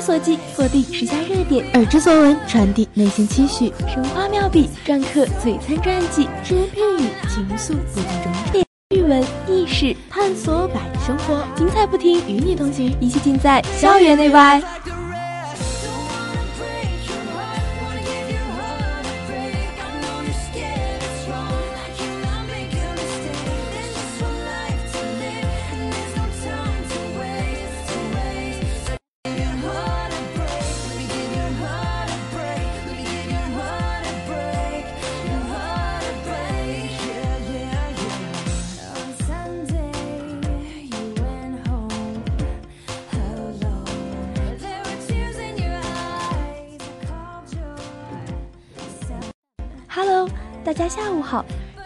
所记锁定时下热点，耳之所闻传递内心期许，神花妙笔篆刻璀璨传记，只言片语情愫不言中点，语文意识探索百生活，精彩不停与你同行，一切尽在校园内外。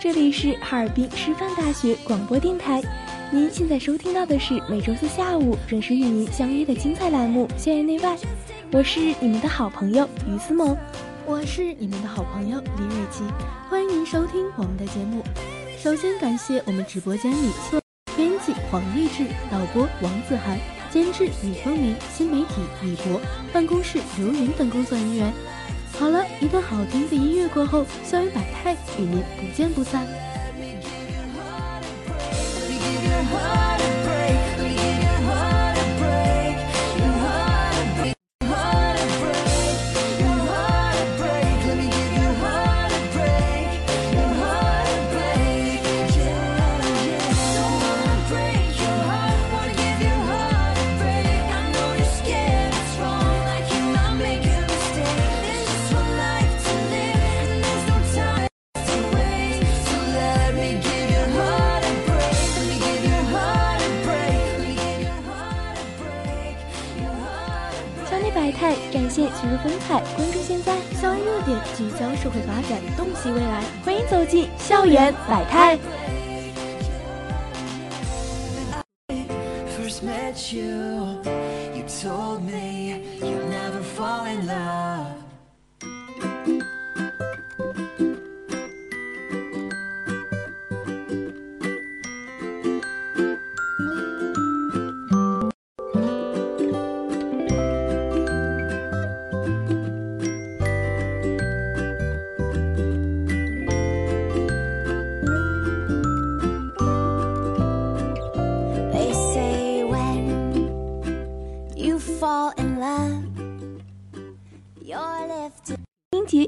这里是哈尔滨师范大学广播电台。您现在收听到的是每周四下午准时与您相约的精彩栏目《校园内外》，我是你们的好朋友于思萌，我是你们的好朋友李蕊琪，欢迎您收听我们的节目。首先感谢我们直播间里编辑黄丽志、导播王子涵、监制李风明、新媒体李博、办公室刘云等工作人员。好了一段好听的音乐过后，校园百态与您不见不散。风采，关注现在校园热点，聚焦社会发展，洞悉未来。欢迎走进校园百态。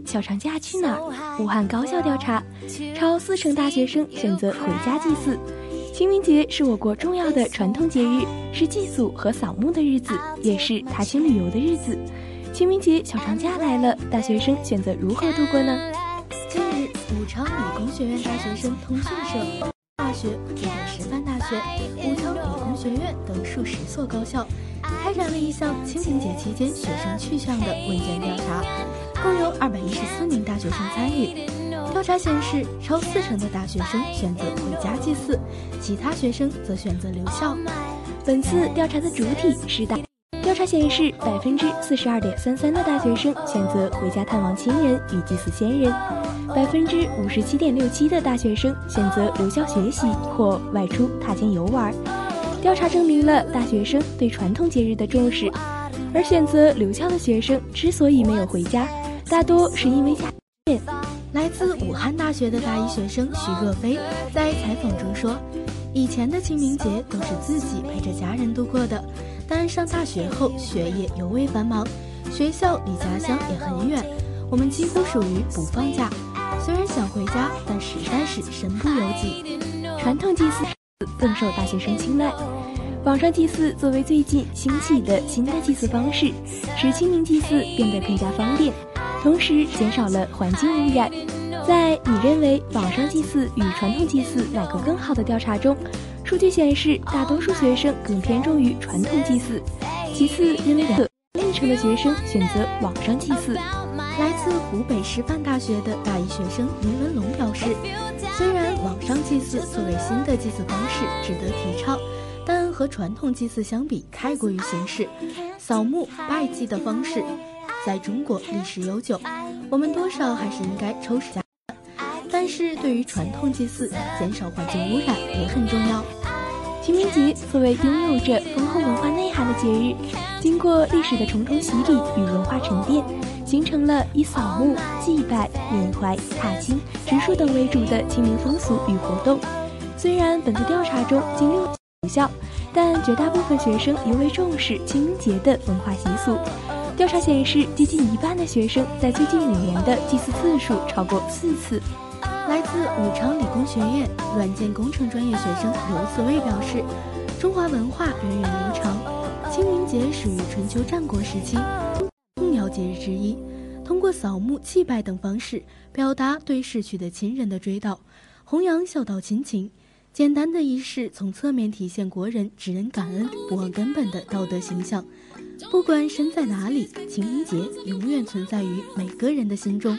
小长假去哪儿？武汉高校调查，超四成大学生选择回家祭祀。清明节是我国重要的传统节日，是祭祖和扫墓的日子，也是踏青旅游的日子。清明节小长假来了，大学生选择如何度过呢？近日，武昌理工学院大学生通讯社、大学、湖北师范大学、武昌理工学院等数十所高校。开展了一项清明节期间学生去向的问卷调查，共有二百一十四名大学生参与。调查显示，超四成的大学生选择回家祭祀，其他学生则选择留校。本次调查的主体是大。调查显示，百分之四十二点三三的大学生选择回家探望亲人与祭祀先人，百分之五十七点六七的大学生选择留校学习或外出踏青游玩。调查证明了大学生对传统节日的重视，而选择留校的学生之所以没有回家，大多是因为家。来自武汉大学的大一学生徐若飞在采访中说：“以前的清明节都是自己陪着家人度过的，但上大学后学业尤为繁忙，学校离家乡也很远，我们几乎属于不放假。虽然想回家，但实在是身不由己。传统祭祀更受大学生青睐。网上祭祀作为最近兴起的新的祭祀方式，使清明祭祀变得更加方便。”同时减少了环境污染。在你认为网上祭祀与传统祭祀哪个更好的调查中，数据显示大多数学生更偏重于传统祭祀。其次，因为两另一成的学生选择网上祭祀。来自湖北师范大学的大一学生林文龙表示，虽然网上祭祀作为新的祭祀方式值得提倡，但和传统祭祀相比太过于形式，扫墓拜祭的方式。在中国历史悠久，我们多少还是应该抽时间。但是对于传统祭祀，减少环境污染也很重要。清明节作为拥有着丰厚文化内涵的节日，经过历史的重重洗礼与文化沉淀，形成了以扫墓、祭拜、缅怀、踏青、植树等为主的清明风俗与活动。虽然本次调查中仅六学校，但绝大部分学生尤为重视清明节的文化习俗。调查显示，接近一半的学生在最近五年的祭祀次数超过四次。来自武昌理工学院软件工程专业学生刘子卫表示：“中华文化源远流长，清明节始于春秋战国时期，重要节日之一。通过扫墓、祭拜等方式，表达对逝去的亲人的追悼，弘扬孝道亲情。简单的仪式，从侧面体现国人知恩感恩、不忘根本的道德形象。”不管身在哪里，情人节永远存在于每个人的心中。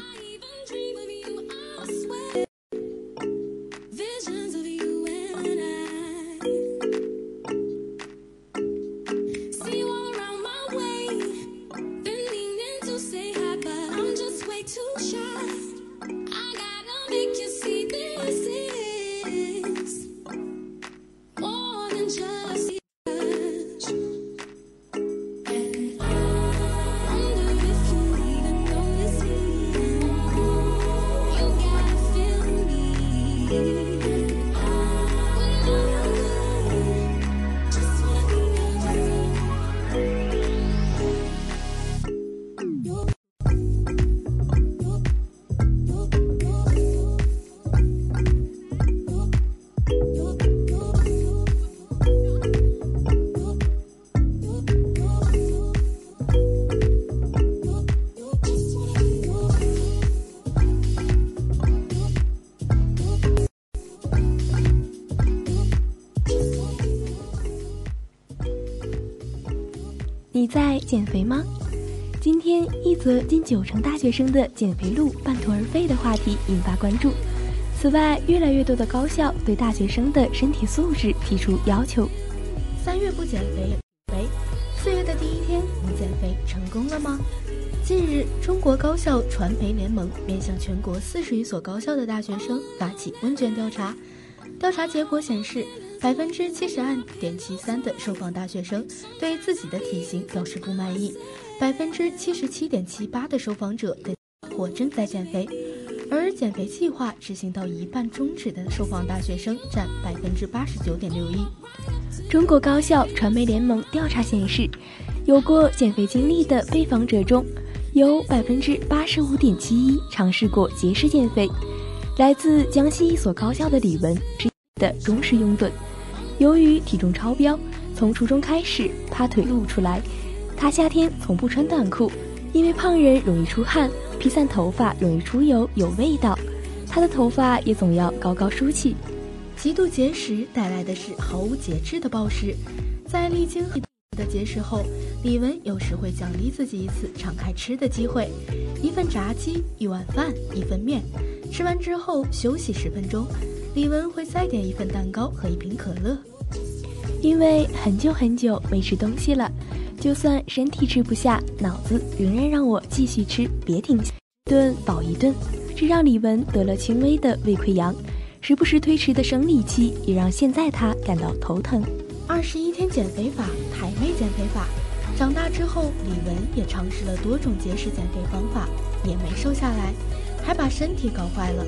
你在减肥吗？今天一则近九成大学生的减肥路半途而废的话题引发关注。此外，越来越多的高校对大学生的身体素质提出要求。三月不减肥，肥；四月的第一天，你减肥成功了吗？近日，中国高校传媒联盟面向全国四十余所高校的大学生发起问卷调查，调查结果显示。百分之七十二点七三的受访大学生对自己的体型表示不满意，百分之七十七点七八的受访者对或正在减肥，而减肥计划执行到一半终止的受访大学生占百分之八十九点六一。中国高校传媒联盟调查显示，有过减肥经历的被访者中，有百分之八十五点七一尝试过节食减肥。来自江西一所高校的李文的忠实拥趸。由于体重超标，从初中开始怕腿露出来，他夏天从不穿短裤，因为胖人容易出汗，披散头发容易出油有味道，他的头发也总要高高梳起。极度节食带来的是毫无节制的暴食，在历经的节食后，李文有时会奖励自己一次敞开吃的机会，一份炸鸡，一碗饭，一份面，吃完之后休息十分钟。李文会再点一份蛋糕和一瓶可乐，因为很久很久没吃东西了，就算身体吃不下，脑子仍然让我继续吃，别停下，顿饱一顿。这让李文得了轻微的胃溃疡，时不时推迟的生理期也让现在他感到头疼。二十一天减肥法、台妹减肥法。长大之后，李文也尝试了多种节食减肥方法，也没瘦下来，还把身体搞坏了。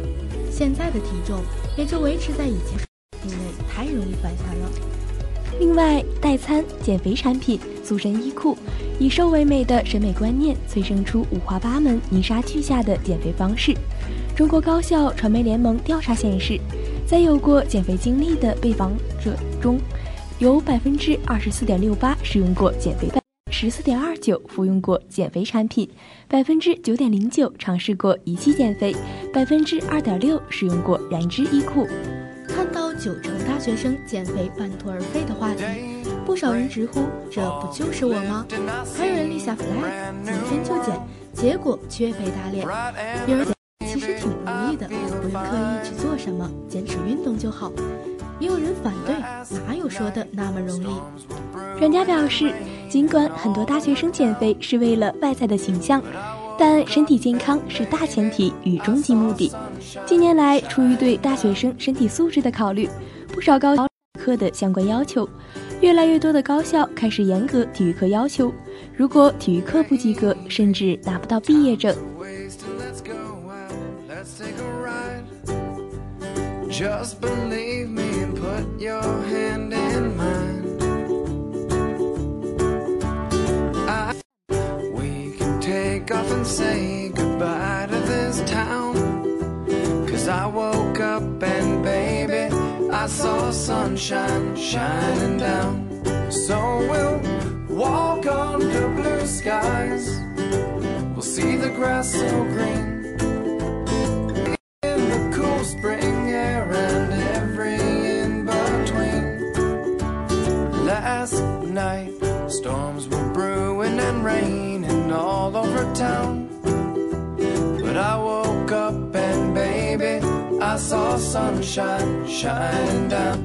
现在的体重也就维持在以前，因为太容易反弹了。另外，代餐、减肥产品、塑身衣裤，以瘦为美的审美观念催生出五花八门、泥沙俱下的减肥方式。中国高校传媒联盟调查显示，在有过减肥经历的被访者中，有百分之二十四点六八使用过减肥十四点二九服用过减肥产品，百分之九点零九尝试过仪器减肥，百分之二点六使用过燃脂衣裤。看到九成大学生减肥半途而废的话题，不少人直呼这不就是我吗？还有人立下 flag，今天就减，结果却被打脸。有人其实挺容易的，不用刻意去做什么，坚持运动就好。也有人反对，哪有说的那么容易？专家表示，尽管很多大学生减肥是为了外在的形象。但身体健康是大前提与终极目的。近年来，出于对大学生身体素质的考虑，不少高课的相关要求，越来越多的高校开始严格体育课要求。如果体育课不及格，甚至拿不到毕业证。Wake up and say goodbye to this town. Cause I woke up and baby, I saw sunshine shining down. So we'll walk under blue skies. We'll see the grass so green. In the cool spring night, storms were brewing and raining all over town. But I woke up and baby, I saw sunshine shining down.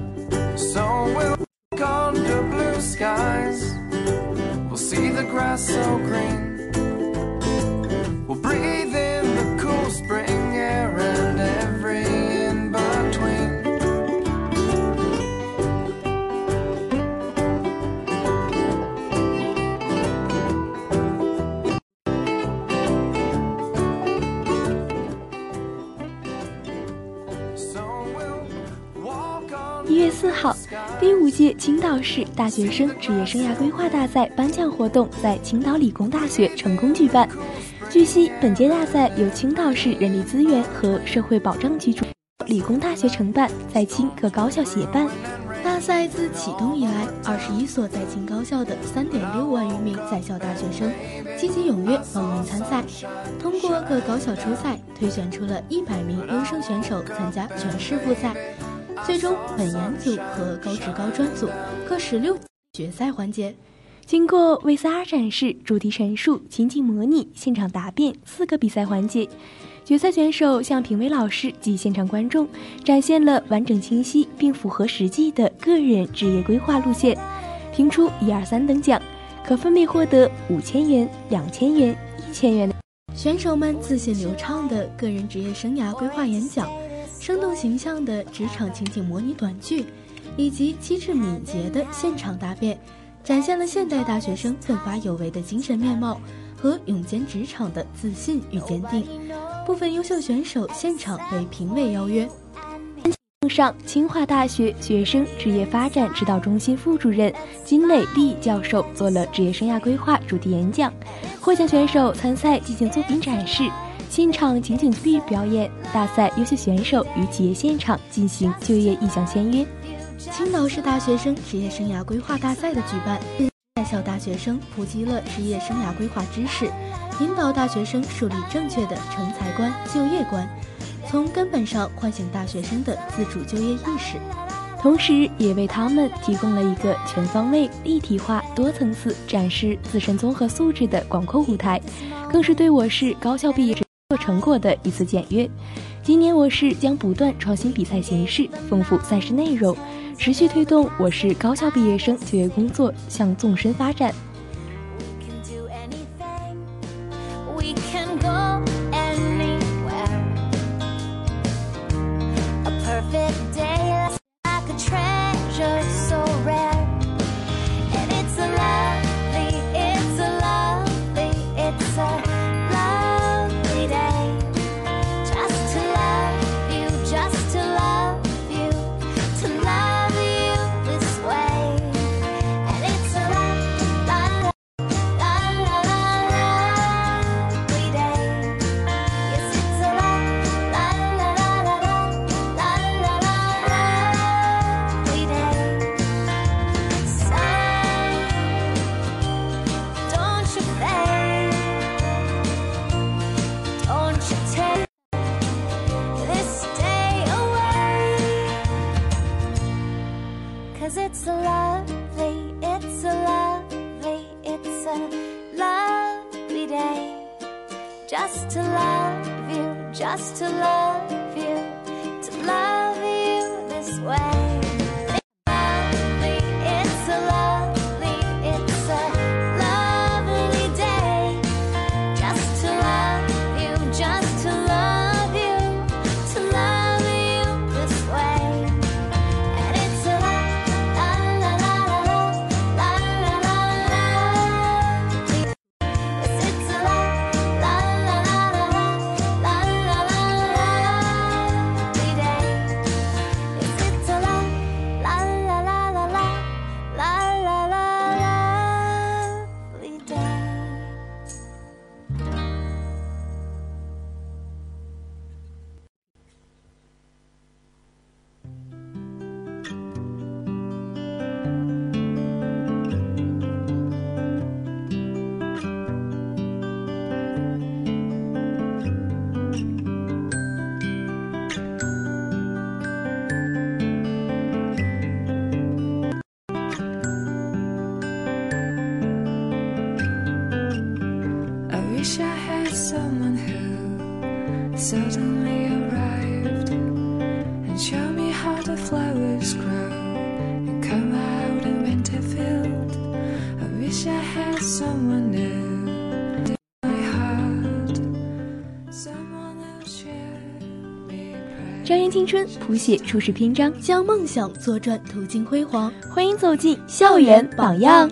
So we'll walk under blue skies. We'll see the grass so green. 第五届青岛市大学生职业生涯规划大赛颁奖活动在青岛理工大学成功举办。据悉，本届大赛由青岛市人力资源和社会保障局主理工大学承办，在青各高校协办。大赛自启动以来，二十一所在青高校的三点六万余名在校大学生积极踊跃报名参赛，通过各高校初赛，推选出了一百名优胜选手参加全市复赛。最终，本研组和高职高专组各十六决赛环节。经过 VCR 展示、主题陈述、情景模拟、现场答辩四个比赛环节，决赛选手向评委老师及现场观众展现了完整清晰并符合实际的个人职业规划路线，评出一二三等奖，可分别获得五千元、两千元、一千元。选手们自信流畅的个人职业生涯规划演讲。生动形象的职场情景模拟短剧，以及机智敏捷的现场答辩，展现了现代大学生奋发有为的精神面貌和勇肩职场的自信与坚定。部分优秀选手现场被评委邀约。上，清华大学学生职业发展指导中心副主任金磊利教授做了职业生涯规划主题演讲，获奖选手参赛进行作品展示。现场情景剧表演，大赛优秀选手与企业现场进行就业意向签约。青岛市大学生职业生涯规划大赛的举办，在校大学生普及了职业生涯规划知识，引导大学生树立正确的成才观、就业观，从根本上唤醒大学生的自主就业意识，同时也为他们提供了一个全方位、立体化、多层次展示自身综合素质的广阔舞台，更是对我市高校毕业。做成果的一次检阅。今年我市将不断创新比赛形式，丰富赛事内容，持续推动我市高校毕业生就业工作向纵深发展。just 青春谱写初始篇章，将梦想坐转途经辉煌。欢迎走进校园榜样。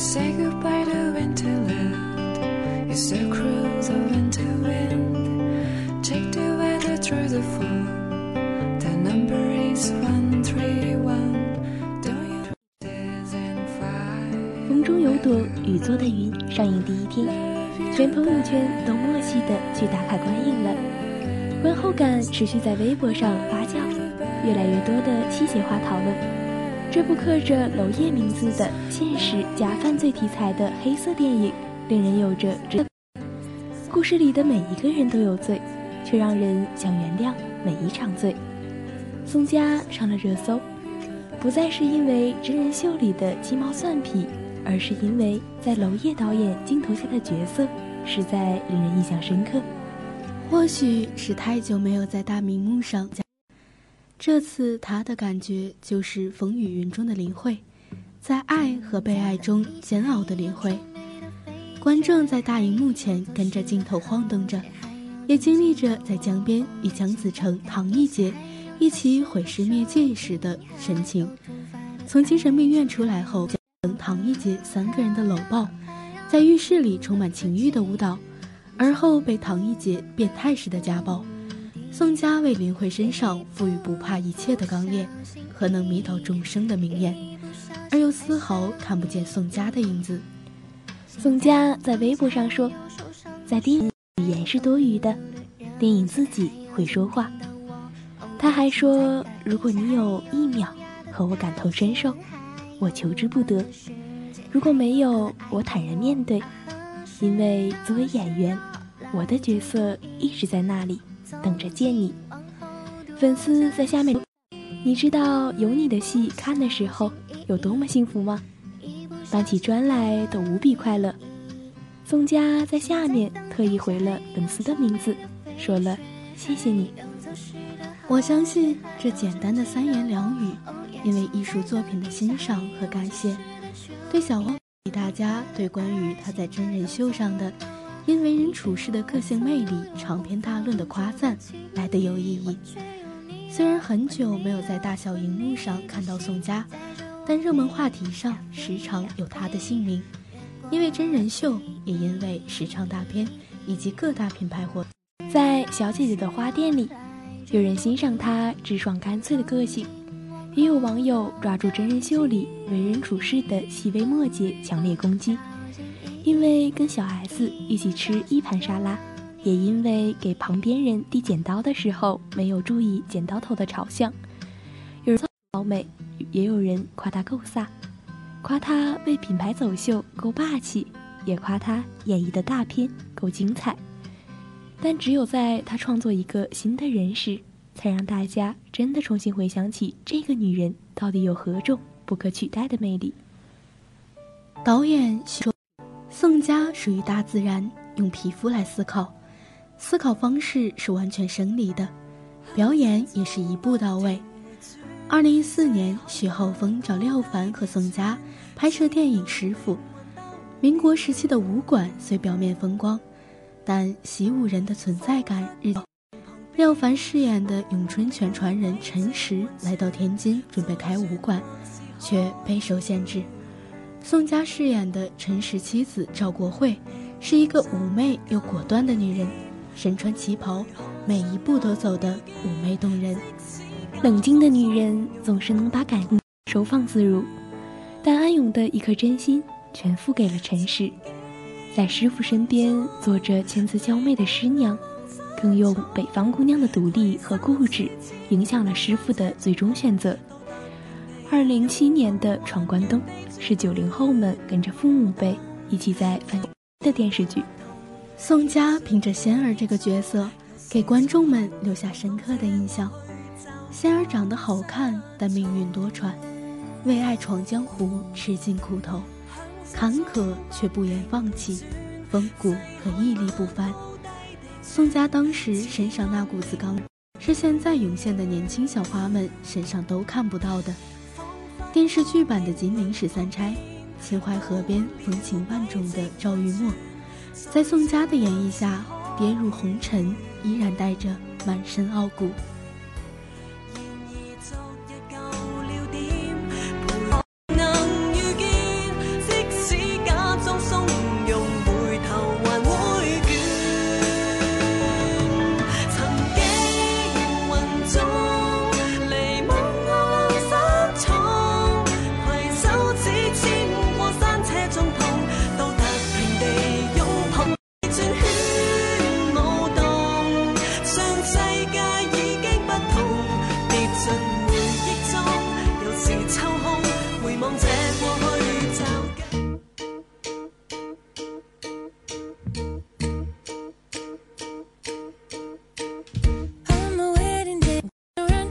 Say goodbye to winterland. It's so cruel, the winter wind. Take the weather through the fall. The number is one three one. Don't you is in five? 风中有朵雨做的云上映第一天，全朋友圈都默契的去打卡观影了。观后感持续在微博上发酵，越来越多的细节化讨论。这部刻着娄烨名字的现实加犯罪题材的黑色电影，令人有着这故事里的每一个人都有罪，却让人想原谅每一场罪。宋佳上了热搜，不再是因为真人秀里的鸡毛蒜皮，而是因为在娄烨导演镜头下的角色实在令人印象深刻。或许是太久没有在大荧幕上讲，这次他的感觉就是风雨云中的林慧，在爱和被爱中煎熬的林慧。观众在大荧幕前跟着镜头晃动着，也经历着在江边与姜子成、唐艺杰一起毁尸灭迹时的神情。从精神病院出来后，唐艺杰三个人的搂抱，在浴室里充满情欲的舞蹈。而后被唐艺杰变态式的家暴，宋佳为林慧身上赋予不怕一切的刚烈和能迷倒众生的明艳，而又丝毫看不见宋佳的影子。宋佳在微博上说：“在电影语言是多余的，电影自己会说话。”他还说：“如果你有一秒和我感同身受，我求之不得；如果没有，我坦然面对，因为作为演员。”我的角色一直在那里等着见你。粉丝在下面，你知道有你的戏看的时候有多么幸福吗？搬起砖来都无比快乐。宋佳在下面特意回了粉丝的名字，说了谢谢你。我相信这简单的三言两语，因为艺术作品的欣赏和感谢，对小汪大家对关于他在真人秀上的。因为人处事的个性魅力长篇大论的夸赞来得有意义。虽然很久没有在大小荧幕上看到宋佳，但热门话题上时常有她的姓名。因为真人秀，也因为时尚大片以及各大品牌活，在《小姐姐的花店》里，有人欣赏她直爽干脆的个性，也有网友抓住真人秀里为人处事的细微末节强烈攻击，因为跟小 S 一起吃一盘沙拉，也因为给旁边人递剪刀的时候没有注意剪刀头的朝向。有人好美，也有人夸她够飒，夸她为品牌走秀够霸气，也夸她演绎的大片够精彩。但只有在她创作一个新的人时，才让大家真的重新回想起这个女人到底有何种不可取代的魅力。导演说，宋佳属于大自然，用皮肤来思考，思考方式是完全生理的，表演也是一步到位。二零一四年，徐浩峰找廖凡和宋佳拍摄电影《师傅》。民国时期的武馆虽表面风光，但习武人的存在感日。廖凡饰演的咏春拳传人陈实来到天津，准备开武馆，却备受限制。宋佳饰演的陈实妻子赵国慧，是一个妩媚又果断的女人，身穿旗袍，每一步都走得妩媚动人。冷静的女人总是能把感情收放自如，但安永的一颗真心全付给了陈实，在师傅身边做着千姿娇媚的师娘。更用北方姑娘的独立和固执，影响了师傅的最终选择。二零零七年的《闯关东》是九零后们跟着父母辈一起在翻的电视剧。宋佳凭着仙儿这个角色，给观众们留下深刻的印象。仙儿长得好看，但命运多舛，为爱闯江湖，吃尽苦头，坎坷却不言放弃，风骨和屹立不凡。宋佳当时身上那股子刚，是现在涌现的年轻小花们身上都看不到的。电视剧版的《金陵十三钗》，秦淮河边风情万种的赵玉墨，在宋佳的演绎下，跌入红尘，依然带着满身傲骨。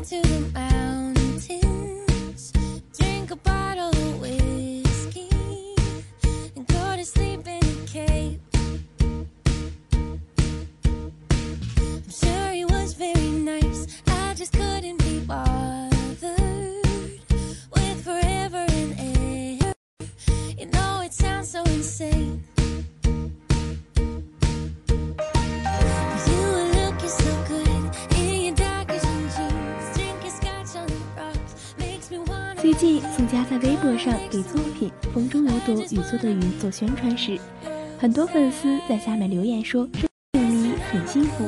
最上给作品《风中有朵雨做的云》做宣传时，很多粉丝在下面留言说：“影迷很幸福，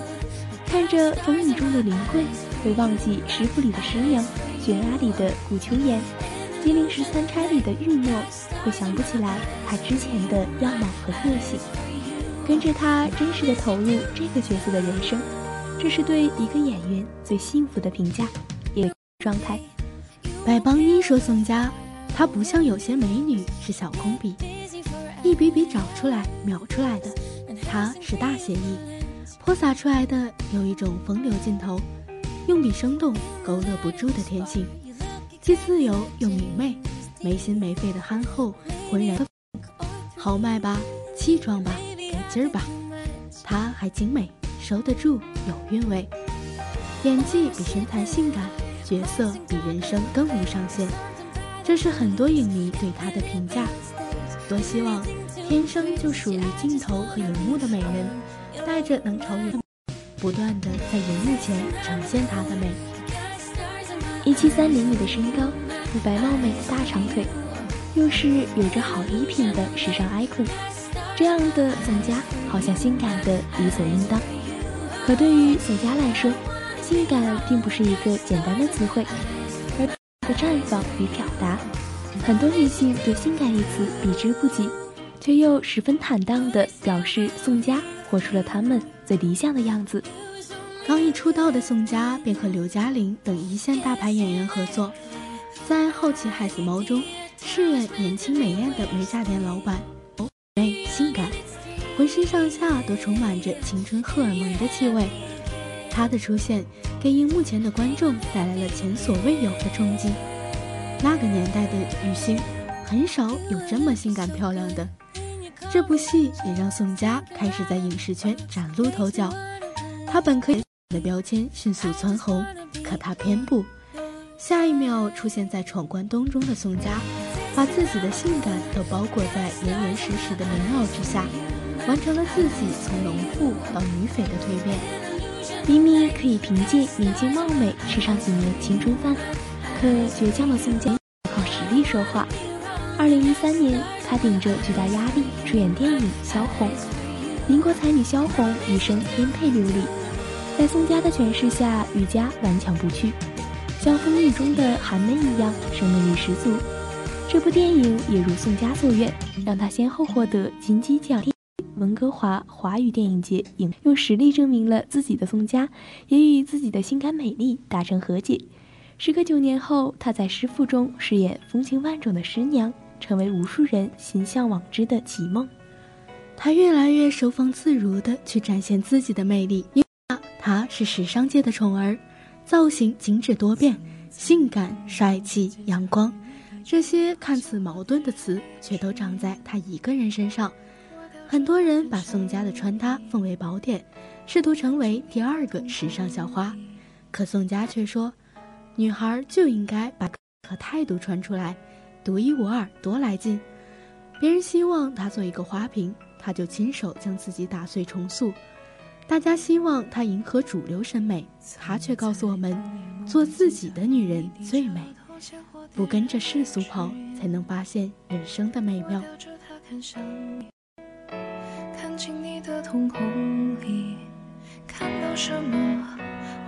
看着风雨中的林桂，会忘记师傅里的师娘，悬崖里的顾秋妍，金陵十三钗里的玉墨，会想不起来她之前的样貌和个性，跟着他真实的投入这个角色的人生，这是对一个演员最幸福的评价，也状态。”百邦一说宋佳，她不像有些美女是小工笔，一笔笔找出来描出来的，她是大写意，泼洒出来的有一种风流劲头，用笔生动，勾勒不住的天性，既自由又明媚，没心没肺的憨厚浑然，豪迈吧，气壮吧，给劲儿吧，她还精美，收得住，有韵味，演技比身材性感。角色比人生更无上限，这是很多影迷对她的评价。多希望天生就属于镜头和荧幕的美人，带着能超越，不断的在荧幕前呈现她的美。一七三厘米的身高，肤白貌美的大长腿，又是有着好衣品的时尚 icon，这样的宋佳好像性感的理所应当。可对于宋佳来说，性感并不是一个简单的词汇，的绽放与表达。很多女性对“性感”一词避之不及，却又十分坦荡地表示宋佳活出了她们最理想的样子。刚一出道的宋佳便和刘嘉玲等一线大牌演员合作，在《好奇害死猫》中饰演年轻美艳的美甲店老板，美性感，浑身上下都充满着青春荷尔蒙的气味。她的出现给荧幕前的观众带来了前所未有的冲击。那个年代的女星很少有这么性感漂亮的。这部戏也让宋佳开始在影视圈崭露头角。她本可以的标签迅速蹿红，可她偏不。下一秒出现在《闯关东》中的宋佳，把自己的性感都包裹在严严实实的棉袄之下，完成了自己从农妇到女匪的蜕变。明明可以凭借年轻貌美吃上几年青春饭，可倔强的宋佳靠实力说话。二零一三年，她顶着巨大压力出演电影《萧红》，民国才女萧红一生颠沛流离，在宋佳的诠释下愈加顽强不屈，像风雨中的寒梅一样生命力十足。这部电影也如宋佳所愿，让她先后获得金鸡奖。温哥华华语电影节影用实力证明了自己的宋佳，也与自己的性感美丽达成和解。时隔九年后，她在《师傅》中饰演风情万种的师娘，成为无数人心向往之的绮梦。她越来越收放自如地去展现自己的魅力，因为她是时尚界的宠儿，造型精致多变，性感、帅气、阳光，这些看似矛盾的词，却都长在她一个人身上。很多人把宋佳的穿搭奉为宝典，试图成为第二个时尚校花，可宋佳却说：“女孩就应该把和态度穿出来，独一无二，多来劲。”别人希望她做一个花瓶，她就亲手将自己打碎重塑；大家希望她迎合主流审美，她却告诉我们：做自己的女人最美，不跟着世俗跑，才能发现人生的美妙。瞳孔里看到什么？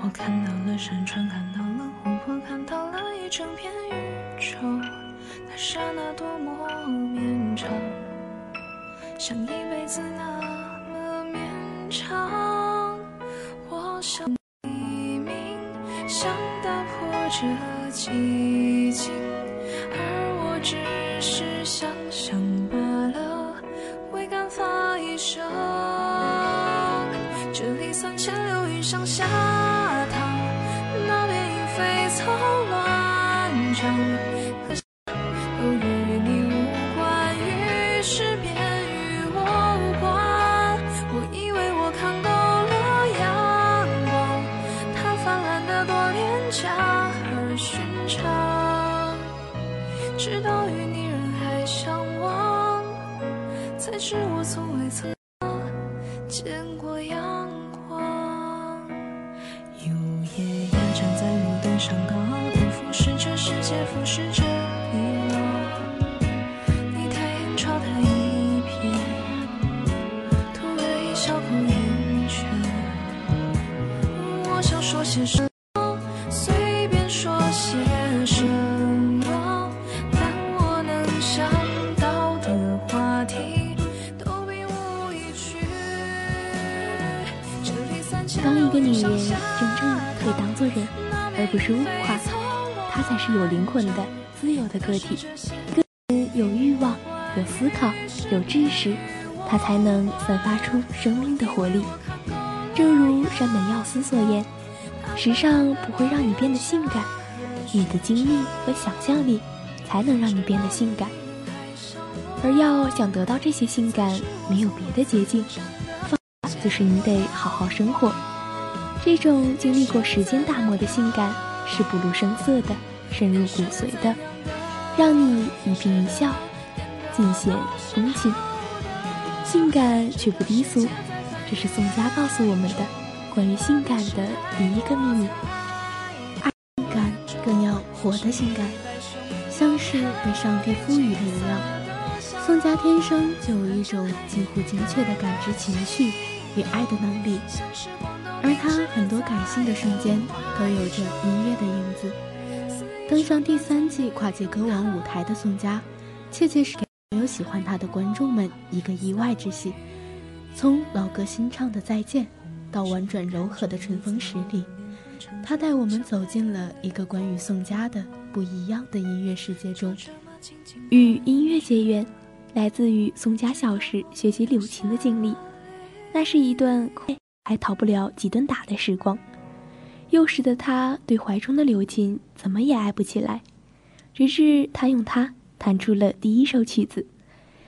我看到了山川，看到了湖泊，看到了一整片宇宙。那刹那多么绵长，像一辈子那么绵长。有思考、有知识，它才能散发出生命的活力。正如山本耀司所言：“时尚不会让你变得性感，你的经历和想象力才能让你变得性感。而要想得到这些性感，没有别的捷径，方法就是你得好好生活。这种经历过时间打磨的性感，是不露声色的，深入骨髓的，让你一颦一笑尽显风情。性感却不低俗，这是宋佳告诉我们的关于性感的第一个秘密。性感更要活得性感，像是被上帝赋予的一样。宋佳天生就有一种近乎精确的感知情绪与爱的能力，而她很多感性的瞬间都有着音乐的影子。登上第三季跨界歌王舞台的宋佳，切切是给所有喜欢他的观众们一个意外之喜。从老歌新唱的《再见》，到婉转柔和的《春风十里》，他带我们走进了一个关于宋佳的不一样的音乐世界中。与音乐结缘，来自于宋佳小时学习柳琴的经历，那是一段还逃不了几顿打的时光。幼时的他对怀中的柳琴怎么也爱不起来，直至他用它弹出了第一首曲子。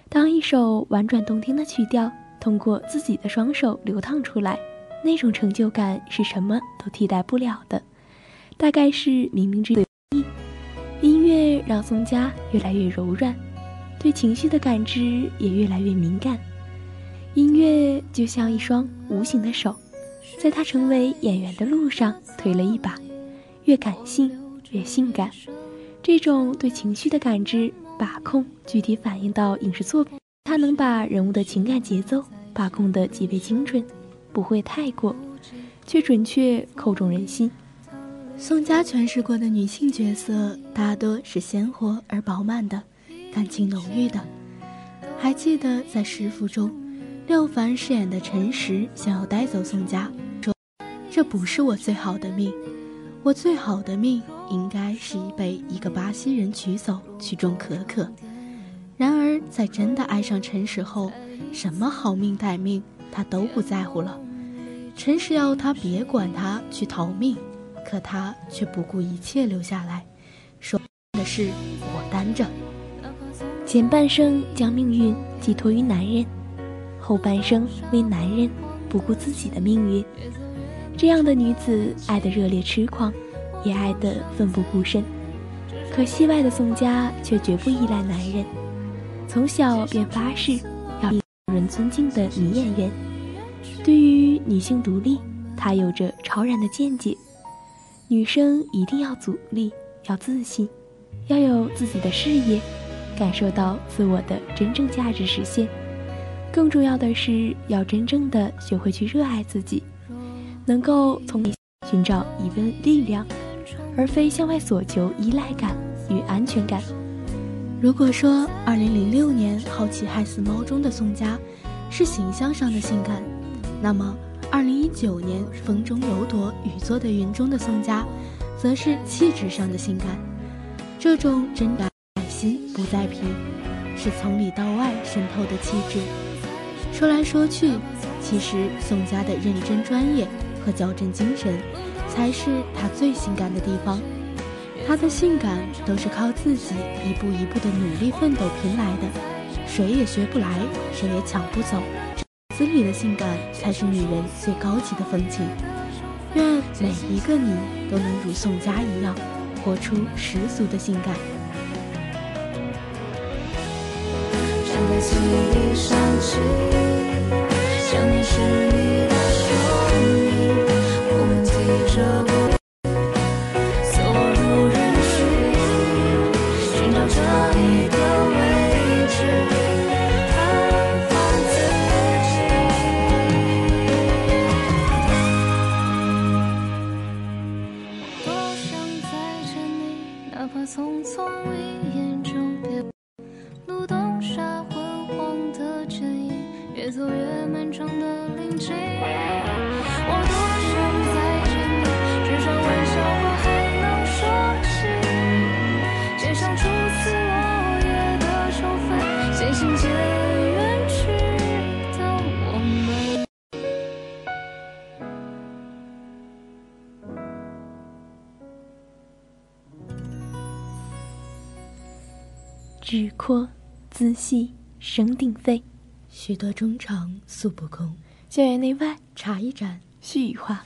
当一首婉转动听的曲调通过自己的双手流淌出来，那种成就感是什么都替代不了的。大概是冥冥之意，音乐让宋佳越来越柔软，对情绪的感知也越来越敏感。音乐就像一双无形的手。在他成为演员的路上推了一把，越感性越性感。这种对情绪的感知把控，具体反映到影视作品，他能把人物的情感节奏把控得极为精准，不会太过，却准确扣中人心。宋佳诠释过的女性角色大多是鲜活而饱满的，感情浓郁的。还记得在《师傅》中，廖凡饰演的陈实想要带走宋佳。说这不是我最好的命，我最好的命应该是被一个巴西人取走去种可可。然而，在真的爱上陈实后，什么好命歹命他都不在乎了。陈实要他别管他去逃命，可他却不顾一切留下来，说的是我担着。前半生将命运寄托于男人，后半生为男人不顾自己的命运。这样的女子爱得热烈痴狂，也爱得奋不顾身。可戏外的宋佳却绝不依赖男人，从小便发誓要让人尊敬的女演员。对于女性独立，她有着超然的见解。女生一定要独立，要自信，要有自己的事业，感受到自我的真正价值实现。更重要的是，要真正的学会去热爱自己。能够从里寻找一份力量，而非向外索求依赖感与安全感。如果说2006年《好奇害死猫》中的宋佳是形象上的性感，那么2019年《风中有朵雨做的云》中的宋佳，则是气质上的性感。这种真感在心不在皮，是从里到外渗透的气质。说来说去，其实宋佳的认真专业。和矫正精神，才是她最性感的地方。她的性感都是靠自己一步一步的努力奋斗拼来的，谁也学不来，谁也抢不走。子里的性感才是女人最高级的风景。愿每一个你都能如宋佳一样，活出十足的性感。站在记忆上起，想你是志阔自细，声鼎费，许多衷肠诉不空，校园内外茶一盏。絮语话。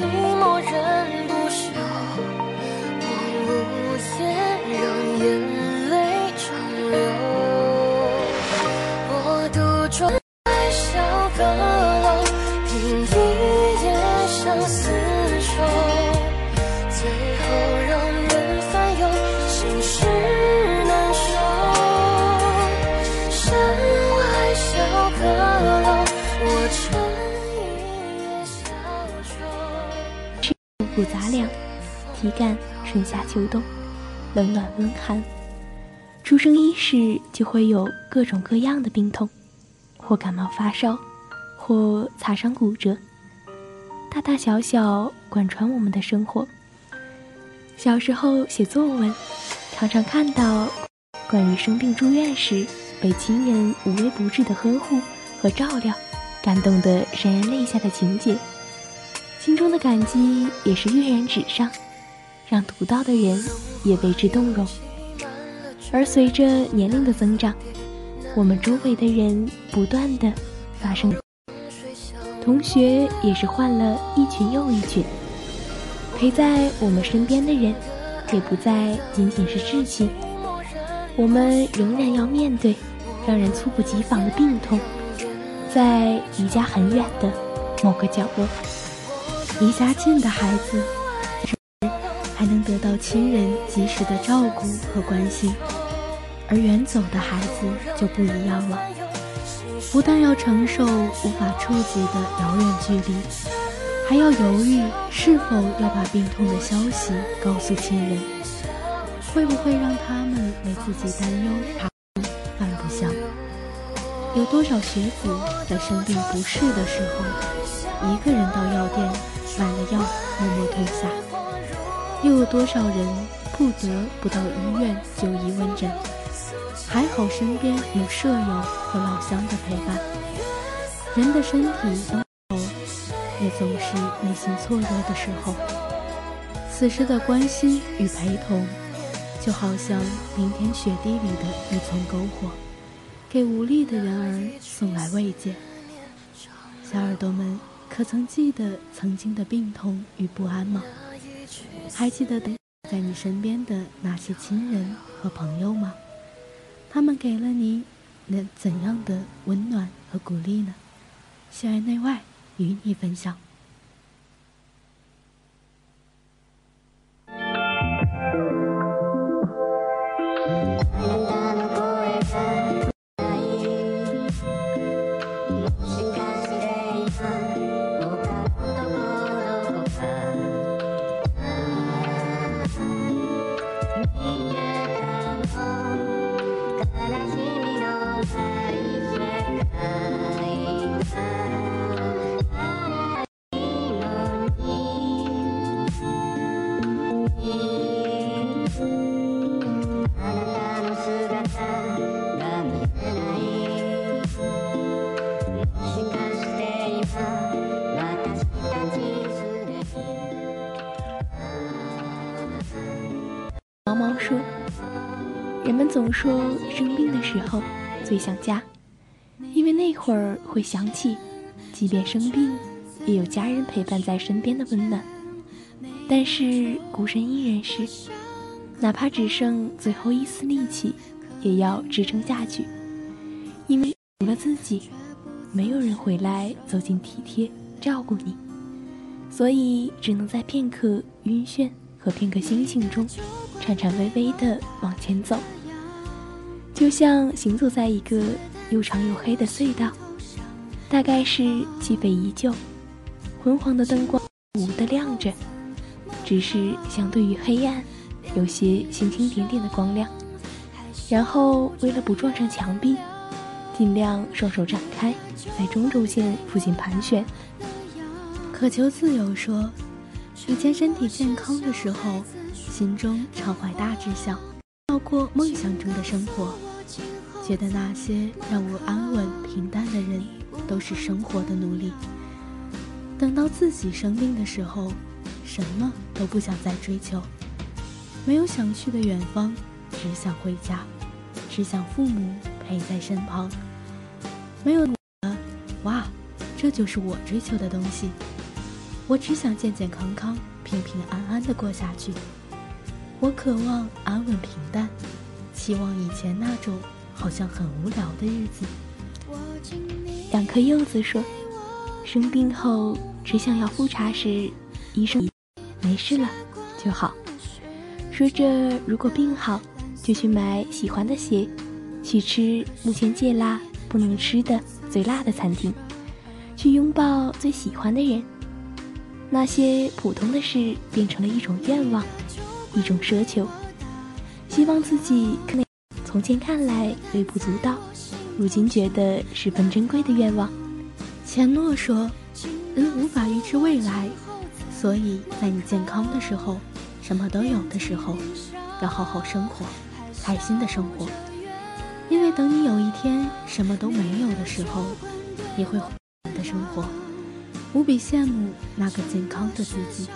你冷暖温寒。出生伊始就会有各种各样的病痛，或感冒发烧，或擦伤骨折，大大小小贯穿我们的生活。小时候写作文，常常看到关于生病住院时被亲人无微不至的呵护和照料，感动得潸然泪下的情节。心中的感激也是跃然纸上，让读到的人也为之动容。而随着年龄的增长，我们周围的人不断的发生，同学也是换了一群又一群，陪在我们身边的人也不再仅仅是至亲，我们仍然要面对让人猝不及防的病痛，在离家很远的某个角落。离家近的孩子，得到亲人及时的照顾和关心，而远走的孩子就不一样了，不但要承受无法触及的遥远距离，还要犹豫是否要把病痛的消息告诉亲人，会不会让他们为自己担忧，犯不详。有多少学子在生病不适的时候，一个人到药店买了药，默默吞下；又有多少人不得不到医院就医问诊，还好身边有舍友和老乡的陪伴。人的身体都也总是内心脆弱的时候，此时的关心与陪同，就好像冰天雪地里的一丛篝火。给无力的人儿送来慰藉。小耳朵们，可曾记得曾经的病痛与不安吗？还记得在你身边的那些亲人和朋友吗？他们给了你那怎样的温暖和鼓励呢？校园内外与你分享。想家，因为那会儿会想起，即便生病，也有家人陪伴在身边的温暖。但是孤身一人时，哪怕只剩最后一丝力气，也要支撑下去，因为除了自己，没有人回来走进体贴照顾你，所以只能在片刻晕眩和片刻清醒中。”颤颤巍巍地往前走，就像行走在一个又长又黑的隧道，大概是气氛依旧，昏黄的灯光无的亮着，只是相对于黑暗，有些星星点点的光亮。然后为了不撞上墙壁，尽量双手展开，在中轴线附近盘旋，渴求自由。说，以前身体健康的时候，心中常怀大志向，要过梦想中的生活，觉得那些让我安稳平淡的人，都是生活的奴隶。等到自己生病的时候，什么都不想再追求，没有想去的远方，只想回家，只想父母陪在身旁。没有了哇，这就是我追求的东西。我只想健健康康、平平安安的过下去。我渴望安稳平淡，期望以前那种好像很无聊的日子。两颗柚子说。生病后只想要复查时，医生没事了就好。说着，如果病好，就去买喜欢的鞋，去吃目前戒辣不能吃的最辣的餐厅，去拥抱最喜欢的人。那些普通的事变成了一种愿望，一种奢求，希望自己从前看来微不足道，如今觉得十分珍贵的愿望。钱诺说：“人无法预知未来，所以在你健康的时候，什么都有的时候，要好好生活，开心的生活。因为等你有一天什么都没有的时候，你会的生活，无比羡慕那个健康的自己。”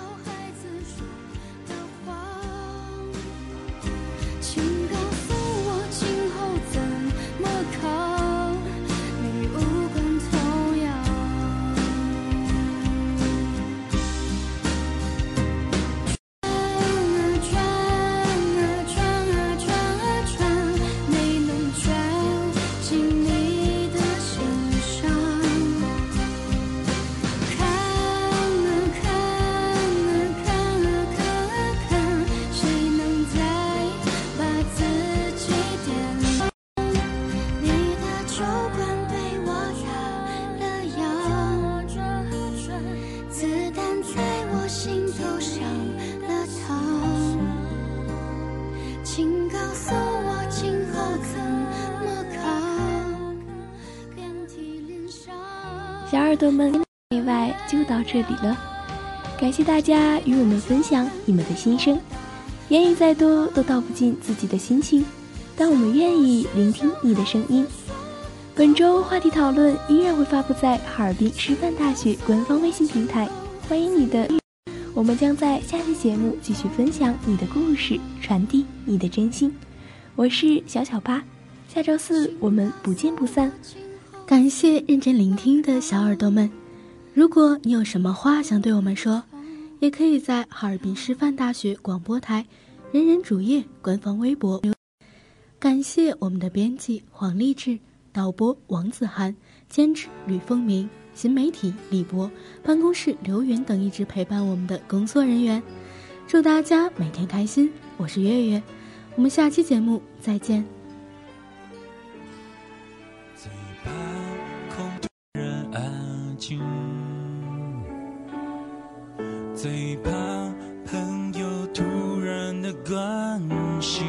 小耳朵们，内外就到这里了。感谢大家与我们分享你们的心声，言语再多都道不尽自己的心情，但我们愿意聆听你的声音。本周话题讨论依然会发布在哈尔滨师范大学官方微信平台，欢迎你的。我们将在下期节目继续分享你的故事，传递你的真心。我是小小八，下周四我们不见不散。感谢认真聆听的小耳朵们，如果你有什么话想对我们说，也可以在哈尔滨师范大学广播台人人主页官方微博。感谢我们的编辑黄励志、导播王子涵、监制吕凤鸣、新媒体李博、办公室刘云等一直陪伴我们的工作人员。祝大家每天开心！我是月月，我们下期节目再见。最怕朋友突然的关心，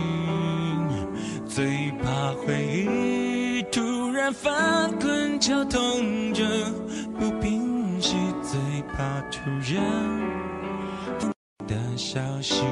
最怕回忆突然翻滚绞痛着不平息，最怕突然的消息。